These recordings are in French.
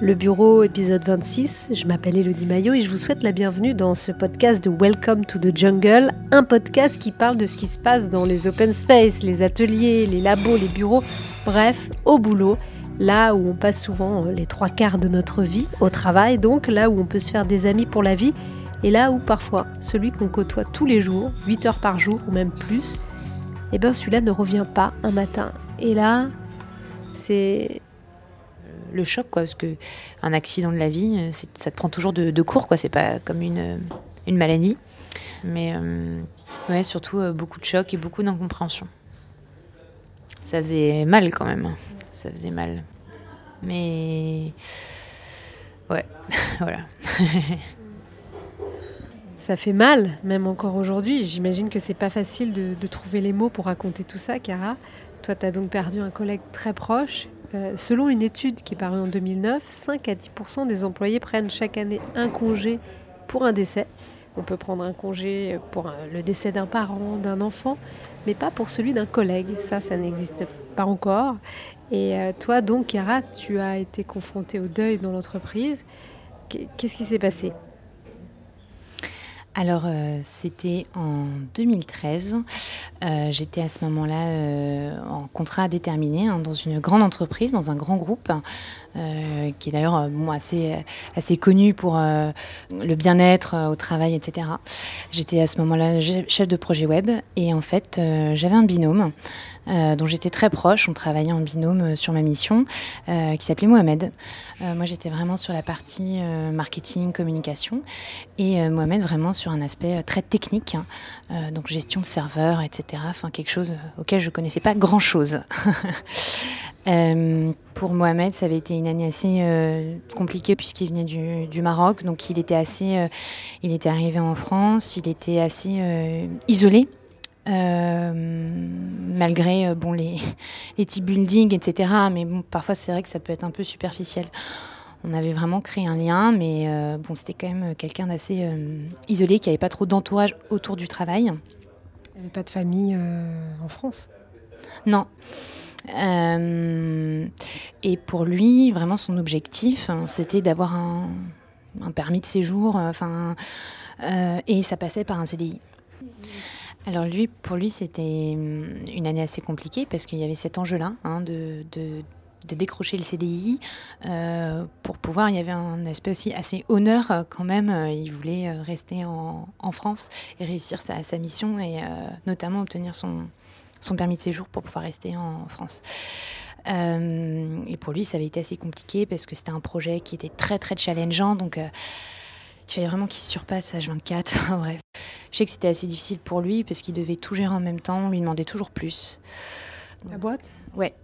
Le bureau, épisode 26. Je m'appelle Elodie Maillot et je vous souhaite la bienvenue dans ce podcast de Welcome to the Jungle, un podcast qui parle de ce qui se passe dans les open space, les ateliers, les labos, les bureaux, bref, au boulot, là où on passe souvent les trois quarts de notre vie, au travail donc, là où on peut se faire des amis pour la vie, et là où parfois celui qu'on côtoie tous les jours, 8 heures par jour ou même plus, eh bien celui-là ne revient pas un matin. Et là, c'est le choc, quoi, parce que un accident de la vie, euh, ça te prend toujours de, court, quoi. C'est pas comme une, une maladie, mais euh, ouais, surtout euh, beaucoup de choc et beaucoup d'incompréhension. Ça faisait mal quand même, ça faisait mal, mais ouais, voilà. ça fait mal, même encore aujourd'hui. J'imagine que c'est pas facile de, de, trouver les mots pour raconter tout ça, Cara. Toi, tu as donc perdu un collègue très proche euh, selon une étude qui est parue en 2009, 5 à 10% des employés prennent chaque année un congé pour un décès. On peut prendre un congé pour le décès d'un parent, d'un enfant, mais pas pour celui d'un collègue. Ça, ça n'existe pas encore. Et euh, toi, donc, Chiara, tu as été confrontée au deuil dans l'entreprise. Qu'est-ce qui s'est passé? Alors, euh, c'était en 2013. Euh, j'étais à ce moment-là euh, en contrat déterminé hein, dans une grande entreprise, dans un grand groupe, qui est d'ailleurs assez, assez connu pour le bien-être au travail, etc. J'étais à ce moment-là chef de projet web et en fait, j'avais un binôme euh, dont j'étais très proche. On travaillait en binôme euh, sur ma mission, euh, qui s'appelait Mohamed. moi, j'étais vraiment sur la partie marketing, communication, et Mohamed vraiment sur un aspect très technique, hein. donc gestion de serveurs, etc. Enfin, quelque chose auquel je connaissais pas grand-chose. pour Mohamed, ça avait été une année assez compliquée puisqu'il venait du, du, Maroc, donc il était assez, il était arrivé en France, il était assez isolé euh, malgré euh, bon, les, les team building, etc. Mais bon, parfois, c'est vrai que ça peut être un peu superficiel. On avait vraiment créé un lien, mais euh, bon, c'était quand même quelqu'un d'assez isolé, qui n'avait pas trop d'entourage autour du travail. Il n'y avait pas de famille en France? Non. Et pour lui, vraiment, son objectif, hein, c'était d'avoir un, permis de séjour, enfin, et ça passait par un CDI. Alors lui, pour lui, c'était hum, une année assez compliquée parce qu'il y avait cet enjeu-là hein, de, décrocher le CDI. Euh, pour pouvoir, il y avait un aspect aussi assez honneur euh, quand même. Euh, il voulait rester en, France et réussir sa, mission et notamment obtenir son, son, permis de séjour pour pouvoir rester en France. et pour lui, ça avait été assez compliqué parce que c'était un projet qui était très très challengeant. Donc il fallait vraiment qu'il surpasse H24. Bref. Je sais que c'était assez difficile pour lui parce qu'il devait tout gérer en même temps, on lui demandait toujours plus. La boîte? Ouais,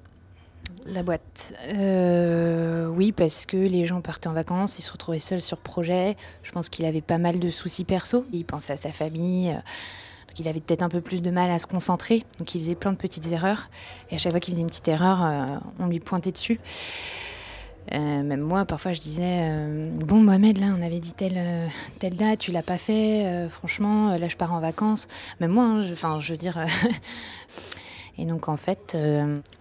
la boîte. Euh, oui, parce que les gens partaient en vacances, ils se retrouvaient seuls sur projet. Je pense qu'il avait pas mal de soucis perso. Il pensait à sa famille. Il avait peut-être un peu plus de mal à se concentrer. Donc il faisait plein de petites erreurs. Et à chaque fois qu'il faisait une petite erreur, euh, on lui pointait dessus. Euh, même moi, parfois, je disais euh, Bon, Mohamed, là, on avait dit telle, date, tu l'as pas fait, franchement, là, je pars en vacances. Même moi, hein, je, veux dire. Et donc, en fait,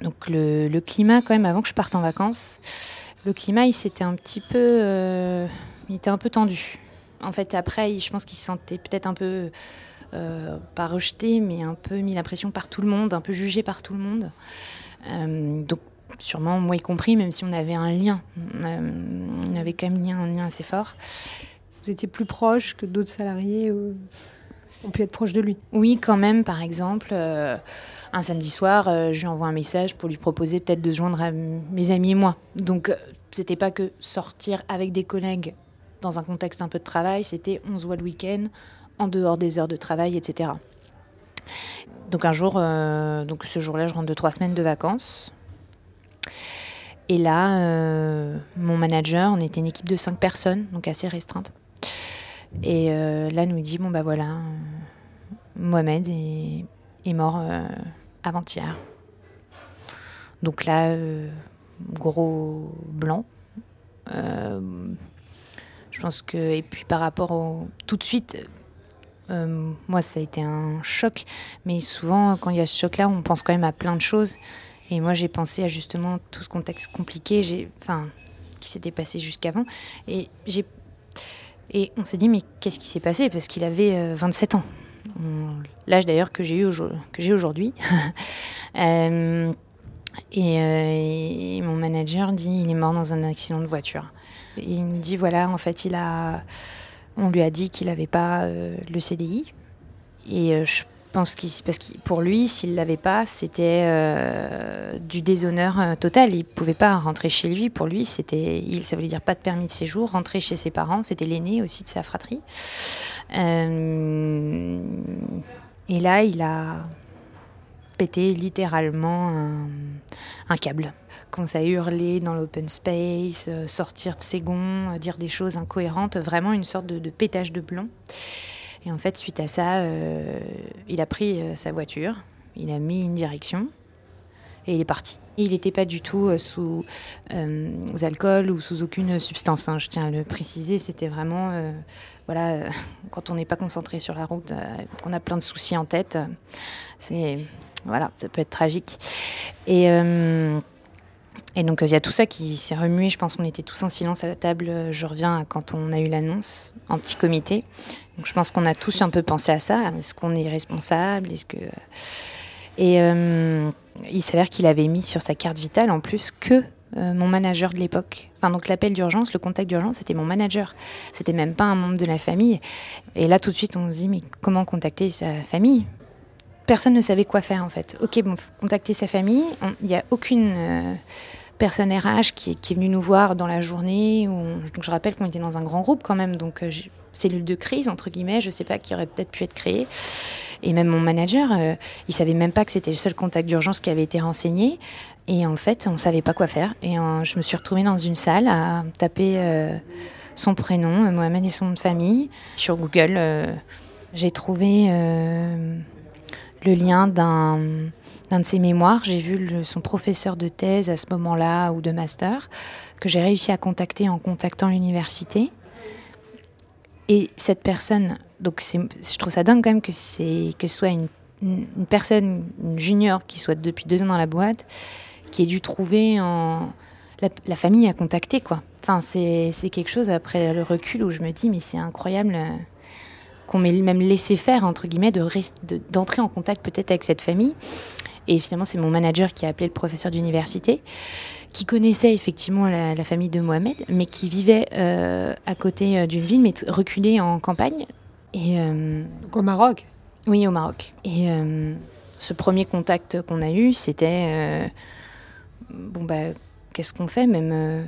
donc le, le, climat, quand même, avant que je parte en vacances, le climat, il s'était un petit peu. il était un peu tendu. En fait, après, je pense qu'il se sentait peut-être un peu. Pas rejeté, mais un peu mis la pression par tout le monde, un peu jugé par tout le monde. donc sûrement moi y compris, même si on avait un lien. On avait quand même un lien assez fort. Vous étiez plus proche que d'autres salariés euh, ont pu être proches de lui? Oui, quand même. Par exemple, euh, un samedi soir, euh, je lui envoie un message pour lui proposer peut-être de se joindre à mes amis et moi. Donc, c'était pas que sortir avec des collègues dans un contexte un peu de travail, c'était on se voit le week-end, en dehors des heures de travail, etc. Donc un jour, donc ce jour-là, je rentre de trois semaines de vacances. Et là, euh, mon manager, on était une équipe de cinq personnes, donc assez restreinte. Et euh, là, nous dit bon bah voilà, euh, Mohamed est mort avant-hier. Donc là, gros blanc. je pense que et puis par rapport au tout de suite. Moi, ça a été un choc, mais souvent, quand il y a ce choc-là, on pense quand même à plein de choses. Et moi, j'ai pensé à justement tout ce contexte compliqué, enfin, qui s'était passé jusqu'avant. Et on s'est dit, mais qu'est-ce qui s'est passé? Parce qu'il avait 27 ans. L'âge d'ailleurs que j'ai eu aujourd'hui. euh, et, mon manager dit il est mort dans un accident de voiture. Il me dit voilà, en fait, il a, on lui a dit qu'il n'avait pas euh, le CDI. Et euh, je pense qu'il, parce que pour lui, s'il l'avait pas, c'était euh, du déshonneur total. Il pouvait pas rentrer chez lui. Pour lui, c'était, il, ça voulait dire pas de permis de séjour, rentrer chez ses parents. C'était l'aîné aussi de sa fratrie. et là, il a pété littéralement un, câble. Commence à hurler dans l'open space, euh, sortir de ses gonds, euh, dire des choses incohérentes, vraiment une sorte de, pétage de plomb. Et en fait, suite à ça, euh, il a pris sa voiture, il a mis une direction et il est parti. Il n'était pas du tout sous alcool ou sous aucune substance, hein, je tiens à le préciser. C'était vraiment, voilà, quand on n'est pas concentré sur la route, qu'on a plein de soucis en tête, c'est voilà, ça peut être tragique. Et, euh, et donc, il y a tout ça qui s'est remué. Je pense qu'on était tous en silence à la table. Je reviens quand on a eu l'annonce en petit comité. Je pense qu'on a tous un peu pensé à ça. Est-ce qu'on est responsable? Est-ce que... Et euh, il s'avère qu'il avait mis sur sa carte vitale en plus que euh, mon manager de l'époque. Enfin, donc l'appel d'urgence, le contact d'urgence, c'était mon manager. C'était même pas un membre de la famille. Et là, tout de suite, on se dit, mais comment contacter sa famille? Personne ne savait quoi faire en fait. Ok, bon, contacter sa famille. Il n'y a aucune euh, personne RH qui, est venue nous voir dans la journée. donc je rappelle qu'on était dans un grand groupe quand même, donc euh, cellule de crise entre guillemets. Je ne sais pas qui aurait peut-être pu être créée. Et même mon manager, euh, il savait même pas que c'était le seul contact d'urgence qui avait été renseigné. Et en fait, on savait pas quoi faire. Et je me suis retrouvée dans une salle à taper son prénom, Mohamed et son nom de famille sur Google. j'ai trouvé le lien d'un de ses mémoires. J'ai vu son professeur de thèse à ce moment-là ou de master que j'ai réussi à contacter en contactant l'université. Et cette personne, donc je trouve ça dingue quand même que, que ce soit une, personne, une junior qui soit depuis deux ans dans la boîte, qui ait dû trouver en, la, famille à contacter. Quoi. Enfin, c'est quelque chose après le recul où je me dis, mais c'est incroyable qu'on m'ait même laissé faire, entre guillemets, d'entrer de, en contact peut-être avec cette famille. Et finalement, c'est mon manager qui a appelé le professeur d'université, qui connaissait effectivement la, famille de Mohamed, mais qui vivait euh, à côté euh, d'une ville, mais reculée en campagne. Et, euh, Donc au Maroc Oui, au Maroc. Et ce premier contact qu'on a eu, c'était bon, bah, qu'est-ce qu'on fait? Même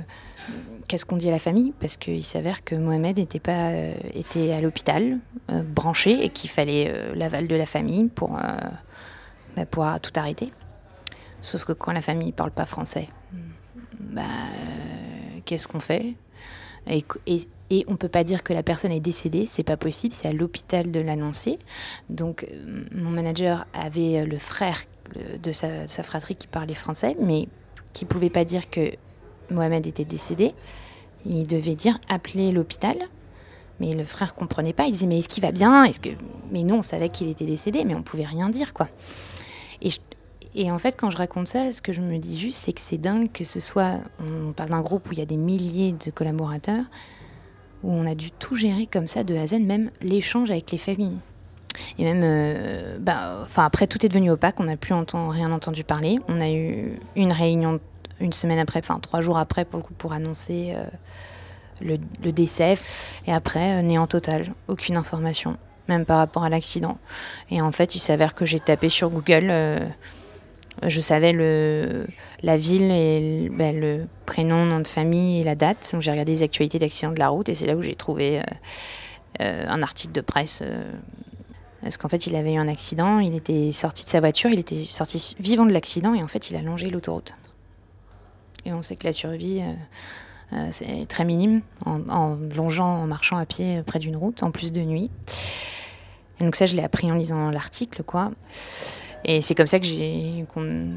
qu'est-ce qu'on dit à la famille? Parce qu'il s'avère que Mohamed était, pas, euh, était à l'hôpital, euh, branché, et qu'il fallait euh, l'aval de la famille pour bah, pouvoir tout arrêter. Sauf que quand la famille ne parle pas français, bah, qu'est-ce qu'on fait? Et, on ne peut pas dire que la personne est décédée, c'est pas possible, c'est à l'hôpital de l'annoncer. Donc mon manager avait le frère de sa, sa fratrie qui parlait français, mais qui ne pouvait pas dire que Mohamed était décédé, il devait dire appeler l'hôpital. Mais le frère comprenait pas. Il disait mais est-ce qu'il va bien? Est-ce que mais non, on savait qu'il était décédé, mais on pouvait rien dire quoi. Et, en fait, quand je raconte ça, ce que je me dis juste, c'est que c'est dingue que ce soit. On parle d'un groupe où il y a des milliers de collaborateurs, où on a dû tout gérer comme ça de A à Z, même l'échange avec les familles. Et même, euh, bah, enfin après, tout est devenu opaque. On n'a plus rien entendu parler. On a eu une réunion une semaine après, enfin trois jours après pour le coup, pour annoncer euh, le, décès. Et après, euh, néant total, aucune information, même par rapport à l'accident. Et en fait, il s'avère que j'ai tapé sur Google, euh, je savais le, la ville le, ben, le, prénom, nom de famille et la date. Donc j'ai regardé les actualités d'accident de la route et c'est là où j'ai trouvé un article de presse. parce qu'en fait, il avait eu un accident, il était sorti de sa voiture, il était sorti vivant de l'accident et en fait, il a longé l'autoroute. Et on sait que la survie, euh, euh, c'est très minime en, longeant, en marchant à pied près d'une route, en plus de nuit. Donc ça, je l'ai appris en lisant l'article, quoi. Et c'est comme ça que j'ai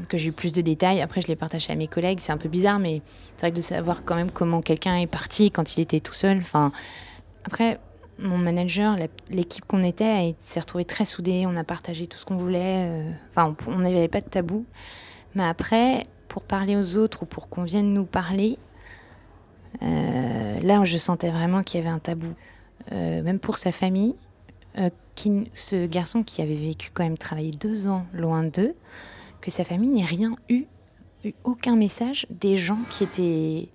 que j'ai eu plus de détails. Après, je l'ai partagé à mes collègues. C'est un peu bizarre, mais c'est vrai que de savoir quand même comment quelqu'un est parti quand il était tout seul. Enfin, après, mon manager, l'équipe qu'on était, s'est retrouvée très soudée. On a partagé tout ce qu'on voulait. Euh, enfin, on n'avait pas de tabou. Mais après, pour parler aux autres ou pour qu'on vienne nous parler, euh, là, je sentais vraiment qu'il y avait un tabou. Euh, même pour sa famille, euh, ce garçon qui avait vécu quand même travaillé deux ans loin d'eux, que sa famille n'ait rien eu, eu, aucun message des gens qui étaient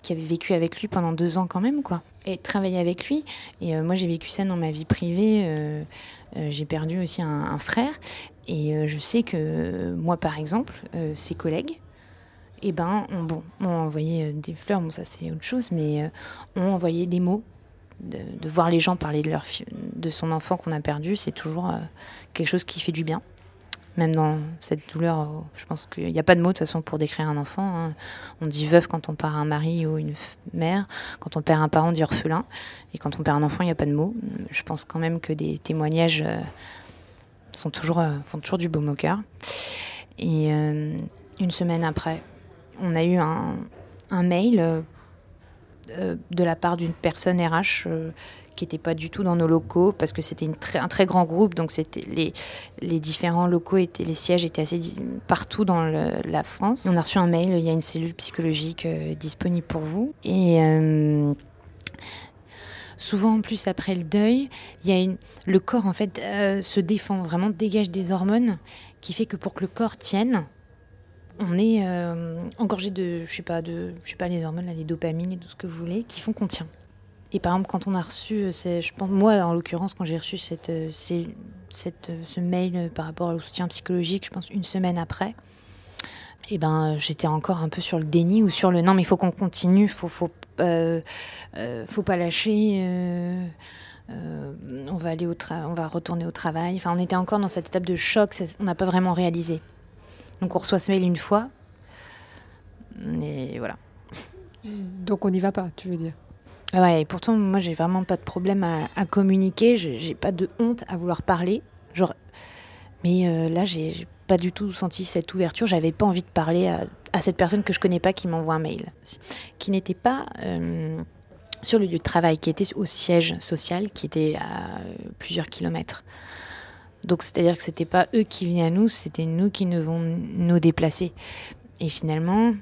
qui avaient vécu avec lui pendant deux ans quand même quoi et travailler avec lui et moi j'ai vécu ça dans ma vie privée j'ai perdu aussi un, frère et je sais que moi par exemple ses collègues eh ben, on, bon, on envoyé euh, des fleurs, bon ça c'est autre chose, mais euh, on envoyait des mots. De, voir les gens parler de, leur de son enfant qu'on a perdu, c'est toujours euh, quelque chose qui fait du bien. Même dans cette douleur, je pense qu'il n'y a pas de mots de toute façon pour décrire un enfant. Hein. On dit veuve quand on perd un mari ou une mère, quand on perd un parent, on dit orphelin. Et quand on perd un enfant, il n'y a pas de mots. Je pense quand même que des témoignages sont toujours, font toujours du baume au cœur. Et une semaine après, on a eu un, mail euh, euh, de la part d'une personne RH euh, qui n'était pas du tout dans nos locaux parce que c'était un très grand groupe, donc les, différents locaux étaient, les sièges étaient assez partout dans la France. On a reçu un mail, il y a une cellule psychologique disponible pour vous et souvent en plus après le deuil, il y a le corps en fait se défend vraiment, dégage des hormones qui fait que pour que le corps tienne, on est euh, engorgé de, je sais pas, de, je sais pas les hormones, les dopamines et tout ce que vous voulez, qui font qu'on tient. Et par exemple, quand on a reçu, euh, je pense, moi en l'occurrence, quand j'ai reçu cette, euh, cette, ce mail par rapport au soutien psychologique, je pense une semaine après, eh ben j'étais encore un peu sur le déni ou sur le non mais il faut qu'on continue, faut faut faut pas lâcher. on va aller au on va retourner au travail. Enfin, on était encore dans cette étape de choc. On n'a pas vraiment réalisé. Donc on reçoit ce mail une fois. Et voilà. Donc on n'y va pas, tu veux dire? Ouais, et pourtant, moi, j'ai vraiment pas de problème à, communiquer. J'ai pas de honte à vouloir parler. Genre, mais euh, là, j'ai pas du tout senti cette ouverture. J'avais pas envie de parler à, cette personne que je connais pas qui m'envoie un mail, qui n'était pas euh, sur le lieu de travail, qui était au siège social, qui était à plusieurs kilomètres. Donc c'est-à-dire que c'était pas eux qui venaient à nous, c'était nous qui devons nous déplacer. Et finalement,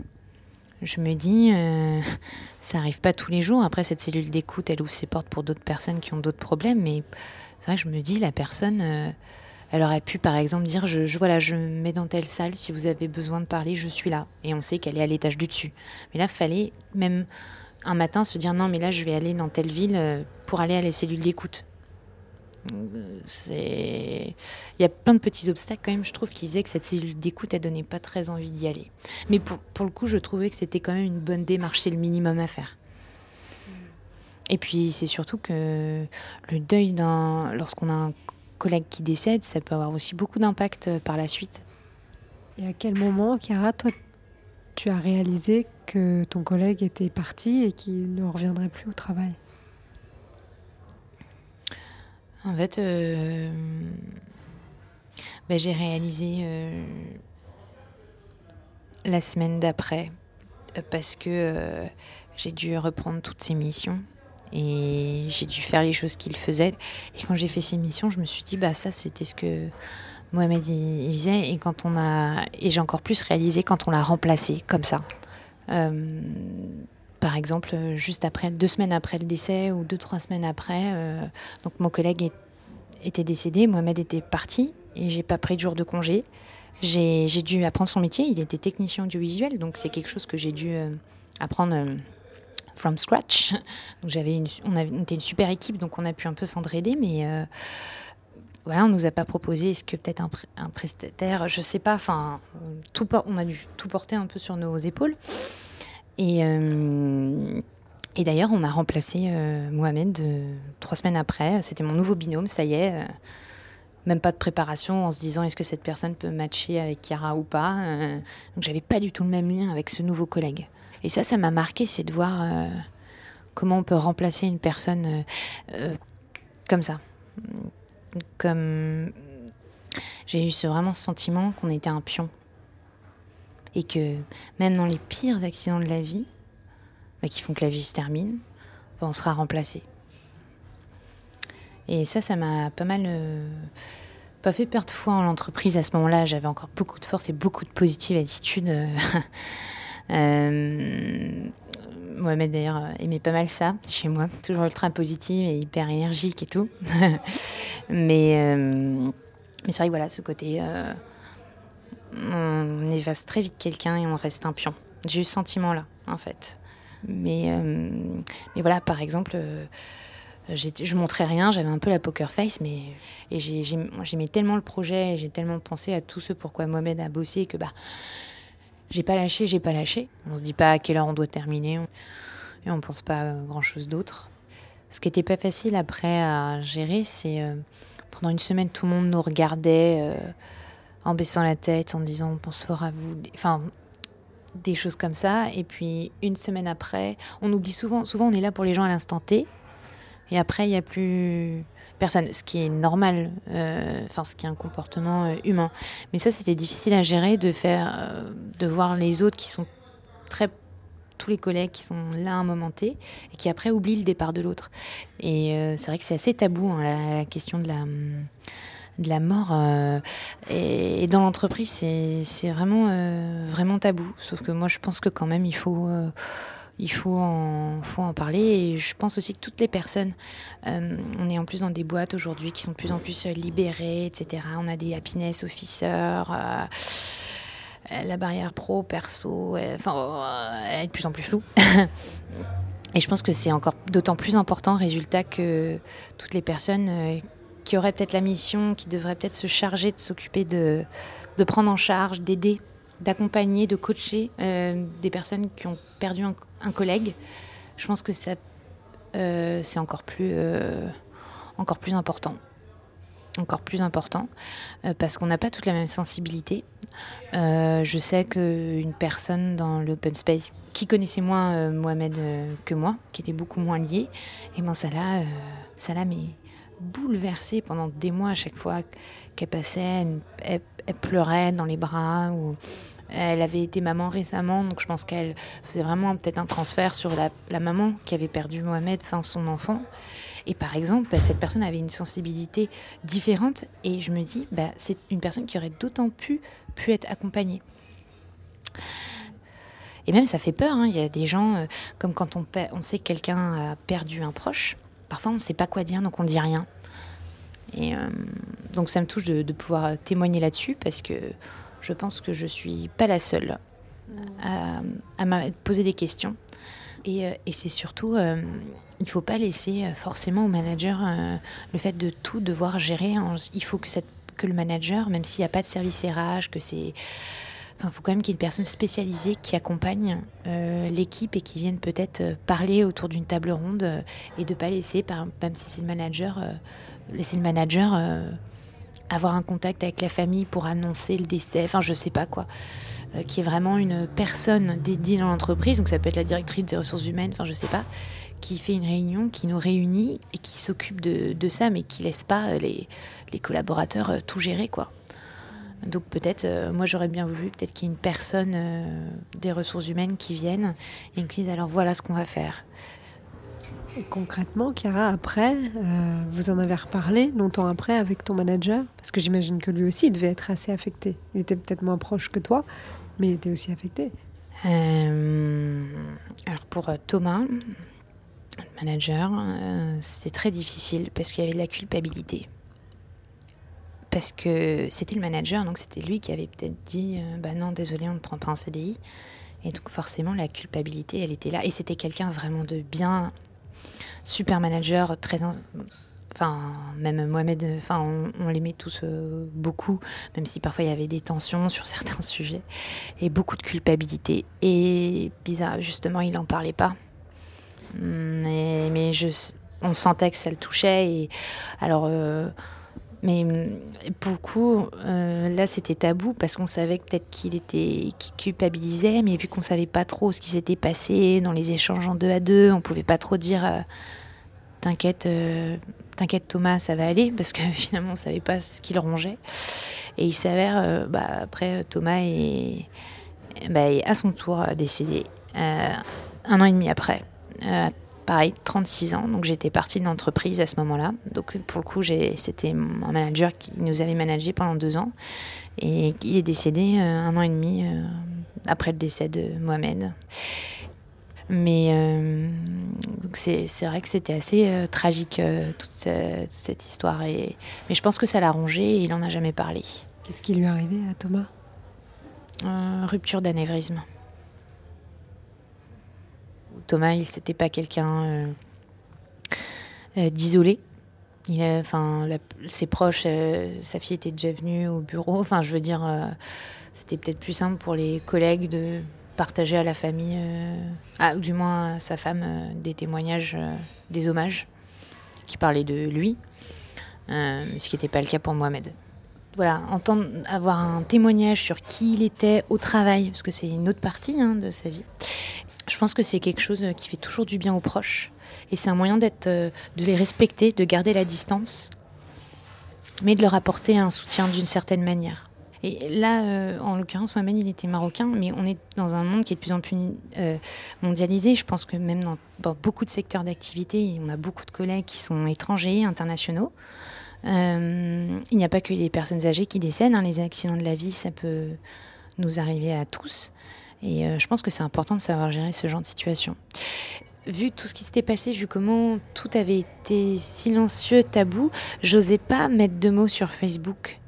je me dis, euh, ça arrive pas tous les jours. Après, cette cellule d'écoute, elle ouvre ses portes pour d'autres personnes qui ont d'autres problèmes. Mais c'est vrai que je me dis, la personne, euh, elle aurait pu, par exemple, dire, je, voilà, je me mets dans telle salle, si vous avez besoin de parler, je suis là. Et on sait qu'elle est à l'étage du dessus. Mais là, fallait même un matin se dire, non, mais là, je vais aller dans telle ville euh, pour aller à la cellule d'écoute. Il y a plein de petits obstacles quand même, je trouve, qui faisaient que cette cellule d'écoute, elle donnait pas très envie d'y aller. Mais pour, le coup, je trouvais que c'était quand même une bonne démarche, c'est le minimum à faire. Et puis c'est surtout que le deuil lorsqu'on a un collègue qui décède, ça peut avoir aussi beaucoup d'impact euh, par la suite. Et à quel moment, Chiara, toi, tu as réalisé que ton collègue était parti et qu'il ne reviendrait plus au travail? En fait, euh, ben, j'ai réalisé euh, la semaine d'après euh, parce que j'ai dû reprendre toutes ces missions et j'ai dû faire les choses qu'il faisait. Et quand j'ai fait ces missions, je me suis dit, bah ça c'était ce que Mohamed faisait. Et quand on a, et j'ai encore plus réalisé quand on l'a remplacé comme ça par exemple, euh, juste après, deux semaines après le décès ou deux, trois semaines après, euh, donc mon collègue était décédé, Mohamed était parti et j'ai pas pris de jour de congé. J'ai dû apprendre son métier, il était technicien audiovisuel, donc c'est quelque chose que j'ai dû euh, apprendre from scratch. Donc j'avais on, était une super équipe, donc on a pu un peu s'entraider, mais voilà, on nous a pas proposé, est-ce que peut-être un, un, prestataire, je sais pas, enfin, on a dû tout porter un peu sur nos épaules. Et, euh, et d'ailleurs, on a remplacé euh, Mohamed euh, trois semaines après. C'était mon nouveau binôme, ça y est. même pas de préparation en se disant est-ce que cette personne peut matcher avec Chiara ou pas. donc j'avais pas du tout le même lien avec ce nouveau collègue. Et ça, ça m'a marqué, c'est de voir comment on peut remplacer une personne comme ça. Comme j'ai eu ce, vraiment ce sentiment qu'on était un pion et que même dans les pires accidents de la vie, bah, qui font que la vie se termine, bah, on sera remplacé. Et ça, ça m'a pas mal, euh, pas fait perdre foi en l'entreprise à ce moment-là. J'avais encore beaucoup de force et beaucoup de positive attitude. euh, Mohamed d'ailleurs aimait pas mal ça chez moi, toujours ultra positive et hyper énergique et tout. mais euh, mais c'est vrai que voilà, ce côté, euh, on efface très vite quelqu'un et on reste un pion. J'ai eu ce sentiment-là, en fait. Mais, euh, mais voilà, par exemple, euh, je montrais rien, j'avais un peu la poker face, mais et j'aimais tellement le projet, j'ai tellement pensé à tout ce pourquoi Mohamed a bossé que bah j'ai pas lâché, j'ai pas lâché. On se dit pas à quelle heure on doit terminer et on pense pas à grand chose d'autre. Ce qui était pas facile après à gérer, c'est euh, pendant une semaine tout le monde nous regardait euh, en baissant la tête, en disant on pense fort à vous, enfin des choses comme ça. Et puis une semaine après, on oublie souvent, souvent on est là pour les gens à l'instant T, et après il n'y a plus personne, ce qui est normal, euh, enfin ce qui est un comportement euh, humain. Mais ça, c'était difficile à gérer, de faire, euh, de voir les autres qui sont très tous les collègues qui sont là à un moment T et qui après oublient le départ de l'autre. Et c'est vrai que c'est assez tabou hein, la, la, question de la de la mort euh, et, dans l'entreprise c'est vraiment euh, vraiment tabou sauf que moi je pense que quand même il faut il faut en, faut en parler et je pense aussi que toutes les personnes, euh, on est en plus dans des boîtes aujourd'hui qui sont de plus en plus libérées, etc. On a des happiness officers, euh, la barrière pro, perso, elle, enfin, elle est de plus en plus floue. et je pense que c'est encore d'autant plus important, résultat, que toutes les personnes euh, qui auraient peut-être la mission, qui devraient peut-être se charger de s'occuper de, prendre en charge, d'aider d'accompagner, de coacher euh, des personnes qui ont perdu un, collègue. Je pense que euh, c'est encore plus, euh, encore plus important. Encore plus important parce qu'on n'a pas toute la même sensibilité. Je sais qu'une personne dans l'open space qui connaissait moins Mohamed que moi, qui était beaucoup moins liée, et ben ça l'a, ça l'a mais bouleversée pendant des mois à chaque fois qu'elle passait. Elle, pleurait dans les bras ou elle avait été maman récemment, donc je pense qu'elle faisait vraiment peut-être un transfert sur la, la, maman qui avait perdu Mohamed, enfin son enfant. Et par exemple, bah, cette personne avait une sensibilité différente et je me dis, bah, c'est une personne qui aurait d'autant pu, pu être accompagnée. Et même ça fait peur, hein. il y a des gens, euh, comme quand on, on sait que quelqu'un a perdu un proche, parfois on ne sait pas quoi dire, donc on ne dit rien. Et euh, donc ça me touche de, pouvoir témoigner là-dessus parce que je pense que je suis pas la seule à, à poser des questions. Et, et c'est surtout, euh, il faut pas laisser forcément au manager euh, le fait de tout devoir gérer. Il faut que, que le manager, même s'il n'y a pas de service RH, que c'est Il faut quand même qu'il y ait une personne spécialisée qui accompagne euh, l'équipe et qui vienne peut-être parler autour d'une table ronde euh, et de pas laisser, même si c'est le manager, euh, euh, avoir un contact avec la famille pour annoncer le décès. Enfin, je sais pas quoi. Euh, qui est vraiment une personne dédiée dans l'entreprise. Donc, ça peut être la directrice des ressources humaines. Enfin, je sais pas qui fait une réunion, qui nous réunit et qui s'occupe de, ça, mais qui laisse pas les, collaborateurs euh, tout gérer, quoi. Donc peut-être, euh, moi j'aurais bien voulu peut-être qu'il y ait une personne euh, des ressources humaines qui vienne et qui dise alors voilà ce qu'on va faire. Et concrètement, Chiara, après, euh, vous en avez reparlé longtemps après avec ton manager? Parce que j'imagine que lui aussi devait être assez affecté. Il était peut-être moins proche que toi, mais il était aussi affecté. Alors pour Thomas, le manager, c'était très difficile parce qu'il y avait de la culpabilité parce que c'était le manager, donc c'était lui qui avait peut-être dit euh, bah non, désolé, on ne prend pas un CDI. Et donc forcément, la culpabilité, elle était là. Et c'était quelqu'un vraiment de bien, super manager, très... Enfin, même Mohamed, enfin, on, l'aimait tous euh, beaucoup, même si parfois il y avait des tensions sur certains sujets, et beaucoup de culpabilité. Et bizarre, justement, il n'en parlait pas. Mais, mais on sentait que ça le touchait. Et alors... Euh, mais pour le coup, euh, là, c'était tabou parce qu'on savait peut-être qu'il était qu'il culpabilisait, mais vu qu'on savait pas trop ce qui s'était passé dans les échanges en deux à deux, on pouvait pas trop dire euh, t'inquiète, euh, t'inquiète Thomas, ça va aller, parce que finalement, on savait pas ce qu'il rongeait. Et il s'avère, bah, après, Thomas est, bah, est, à son tour décédé un an et demi après pareil, 36 ans. Donc j'étais partie de l'entreprise à ce moment-là. Donc pour le coup, c'était mon manager qui nous avait managé pendant deux ans. Et il est décédé un an et demi après le décès de Mohamed. Mais euh, c'est vrai que c'était assez euh, tragique euh, toute, cette, histoire. Et, mais je pense que ça l'a rongé et il n'en a jamais parlé. Qu'est-ce qui lui est arrivé à Thomas? Rupture d'anévrisme. Thomas, il n'était pas quelqu'un d'isolé. Il enfin, ses proches, sa fille était déjà venue au bureau. Enfin, je veux dire, c'était peut-être plus simple pour les collègues de partager à la famille, euh, ou du moins à sa femme, euh, des témoignages, euh, des hommages qui parlaient de lui, ce qui n'était pas le cas pour Mohamed. Voilà, entendre avoir un témoignage sur qui il était au travail, parce que c'est une autre partie hein, de sa vie. Je pense que c'est quelque chose qui fait toujours du bien aux proches, et c'est un moyen d'être, de les respecter, de garder la distance, mais de leur apporter un soutien d'une certaine manière. Et là, euh, en l'occurrence, Mohamed, il était marocain, mais on est dans un monde qui est de plus en plus euh, mondialisé. Je pense que même dans, beaucoup de secteurs d'activité, on a beaucoup de collègues qui sont étrangers, internationaux. Euh, il n'y a pas que les personnes âgées qui décèdent. Hein. les accidents de la vie, ça peut nous arriver à tous. Et je pense que c'est important de savoir gérer ce genre de situation. Vu tout ce qui s'était passé, vu comment tout avait été silencieux, tabou, j'osais pas mettre de mots sur Facebook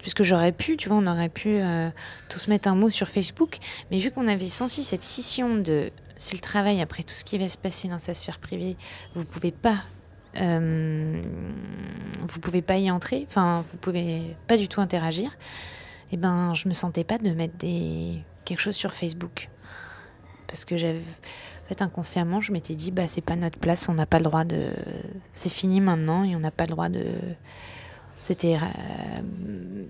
puisque j'aurais pu, tu vois, on aurait pu euh, tous mettre un mot sur Facebook, mais vu qu'on avait senti cette scission de c'est le travail après tout ce qui va se passer dans sa sphère privée, vous pouvez pas, euh, vous pouvez pas y entrer, enfin vous pouvez pas du tout interagir. Et eh ben, je me sentais pas de mettre des quelque chose sur Facebook parce que j'avais en fait inconsciemment je m'étais dit bah c'est pas notre place on n'a pas le droit de c'est fini maintenant et on n'a pas le droit de c'était euh,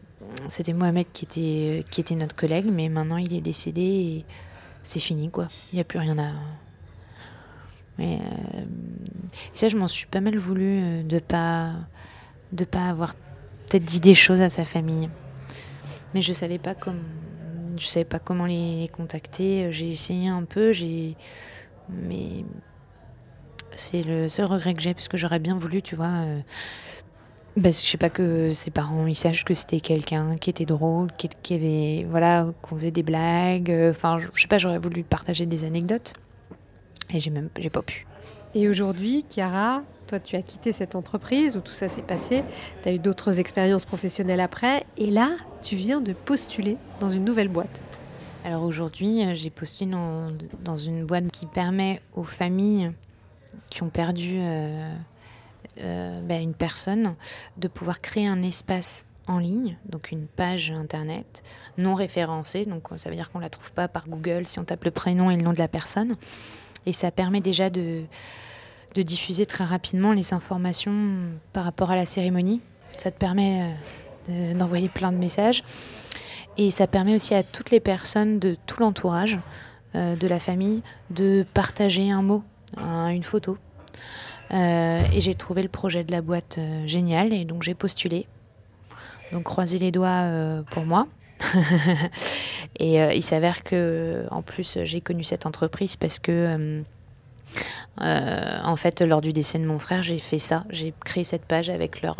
c'était Mohamed qui était, qui était notre collègue, mais maintenant il est décédé et c'est fini, quoi. Il n'y a plus rien à. Mais euh, ça, je m'en suis pas mal voulu euh, de pas de pas avoir peut-être dit des choses à sa famille. Mais je savais pas comme je savais pas comment les, contacter. J'ai essayé un peu, j'ai mais c'est le seul regret que j'ai parce que j'aurais bien voulu, tu vois. Bah, je sais pas que ses parents ils sachent que c'était quelqu'un qui était drôle, qui, avait voilà, qu'on faisait des blagues. Euh, enfin, je, sais pas, j'aurais voulu partager des anecdotes et j'ai même j'ai pas pu. Et aujourd'hui, Chiara, toi tu as quitté cette entreprise où tout ça s'est passé, tu as eu d'autres expériences professionnelles après et là, tu viens de postuler dans une nouvelle boîte. Alors aujourd'hui, euh, j'ai postulé dans, une boîte qui permet aux familles qui ont perdu euh, euh, ben, une personne de pouvoir créer un espace en ligne, donc une page internet non référencée, donc ça veut dire qu'on ne la trouve pas par Google si on tape le prénom et le nom de la personne. Et ça permet déjà de, de diffuser très rapidement les informations par rapport à la cérémonie. Ça te permet euh, d'envoyer plein de messages. Et ça permet aussi à toutes les personnes de tout l'entourage euh, de la famille de partager un mot, une photo, euh, et j'ai trouvé le projet de la boîte génial et donc j'ai postulé. Donc croisez les doigts pour moi. et il s'avère que en plus j'ai connu cette entreprise parce que en fait lors du décès de mon frère j'ai fait ça, j'ai créé cette page avec leur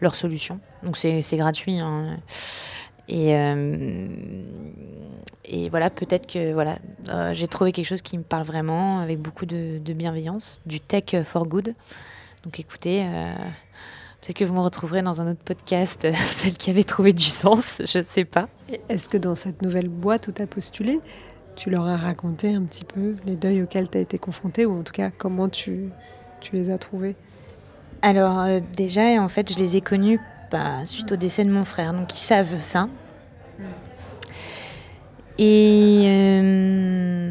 leur solution. Donc c'est gratuit. Hein. Et, euh, et voilà, peut-être que voilà, euh, j'ai trouvé quelque chose qui me parle vraiment, avec beaucoup de, bienveillance, du tech for good. Donc écoutez, euh, peut-être que vous me retrouverez dans un autre podcast, celle qui avait trouvé du sens, je ne sais pas. Est-ce que dans cette nouvelle boîte où tu postulé, tu leur as raconté un petit peu les deuils auxquels tu as été confronté, ou en tout cas comment tu, tu les as trouvés Alors déjà, en fait, je les ai connus suite au décès de mon frère. Donc ils savent ça. Et euh,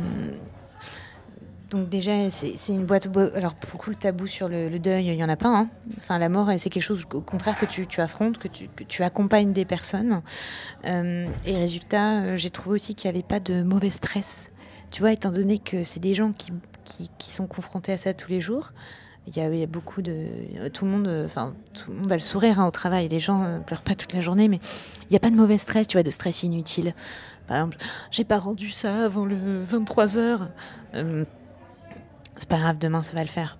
donc déjà, c'est une boîte. Alors pour le coup, le tabou sur le, deuil, il y en a pas. Hein. Enfin, la mort, c'est quelque chose au contraire que tu, affrontes, que tu, que tu, accompagnes des personnes. Euh, et résultat, euh, j'ai trouvé aussi qu'il n'y avait pas de mauvais stress. Tu vois, étant donné que c'est des gens qui, qui, sont confrontés à ça tous les jours, il y, a, beaucoup de. Tout le monde, enfin, tout le monde a le sourire hein, au travail. Les gens ne pleurent pas toute la journée, mais il n'y a pas de mauvais stress, tu vois, de stress inutile. Par exemple, j'ai pas rendu ça avant le 23h. Euh, c'est pas grave, demain ça va le faire.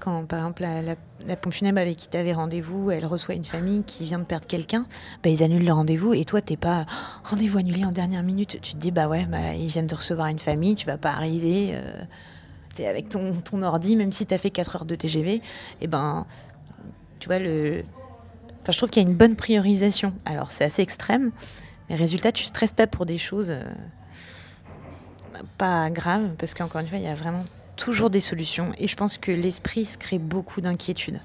Quand par exemple la, pompe funèbre avec qui tu avais rendez-vous, elle reçoit une famille qui vient de perdre quelqu'un, bah, ils annulent le rendez-vous et toi t'es pas oh, rendez-vous annulé en dernière minute. Tu te dis bah ouais, bah, ils viennent de recevoir une famille, tu vas pas arriver. Euh, avec ton, ton ordi, même si tu as fait 4 heures de TGV, et eh ben, tu vois, le... enfin, je trouve qu'il y a une bonne priorisation. Alors, c'est assez extrême, mais résultat, tu stresses pas pour des choses euh, pas graves, parce qu'encore une fois, il y a vraiment toujours des solutions, et je pense que l'esprit se crée beaucoup d'inquiétude.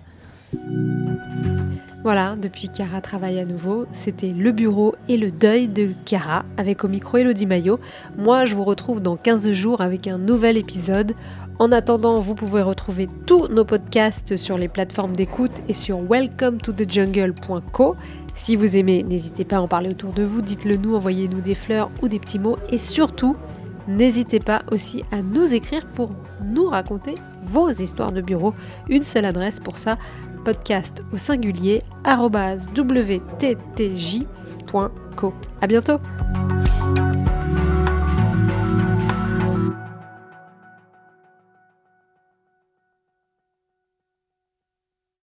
Voilà, depuis Cara travaille à nouveau, c'était le bureau et le deuil de Cara avec au micro Elodie Maillot. Moi, je vous retrouve dans 15 jours avec un nouvel épisode. En attendant, vous pouvez retrouver tous nos podcasts sur les plateformes d'écoute et sur welcome to the jungle.co. Si vous aimez, n'hésitez pas à en parler autour de vous, dites-le nous, envoyez-nous des fleurs ou des petits mots et surtout, n'hésitez pas aussi à nous écrire pour nous raconter vos histoires de bureau. Une seule adresse pour ça, podcast au singulier wttj.co. À bientôt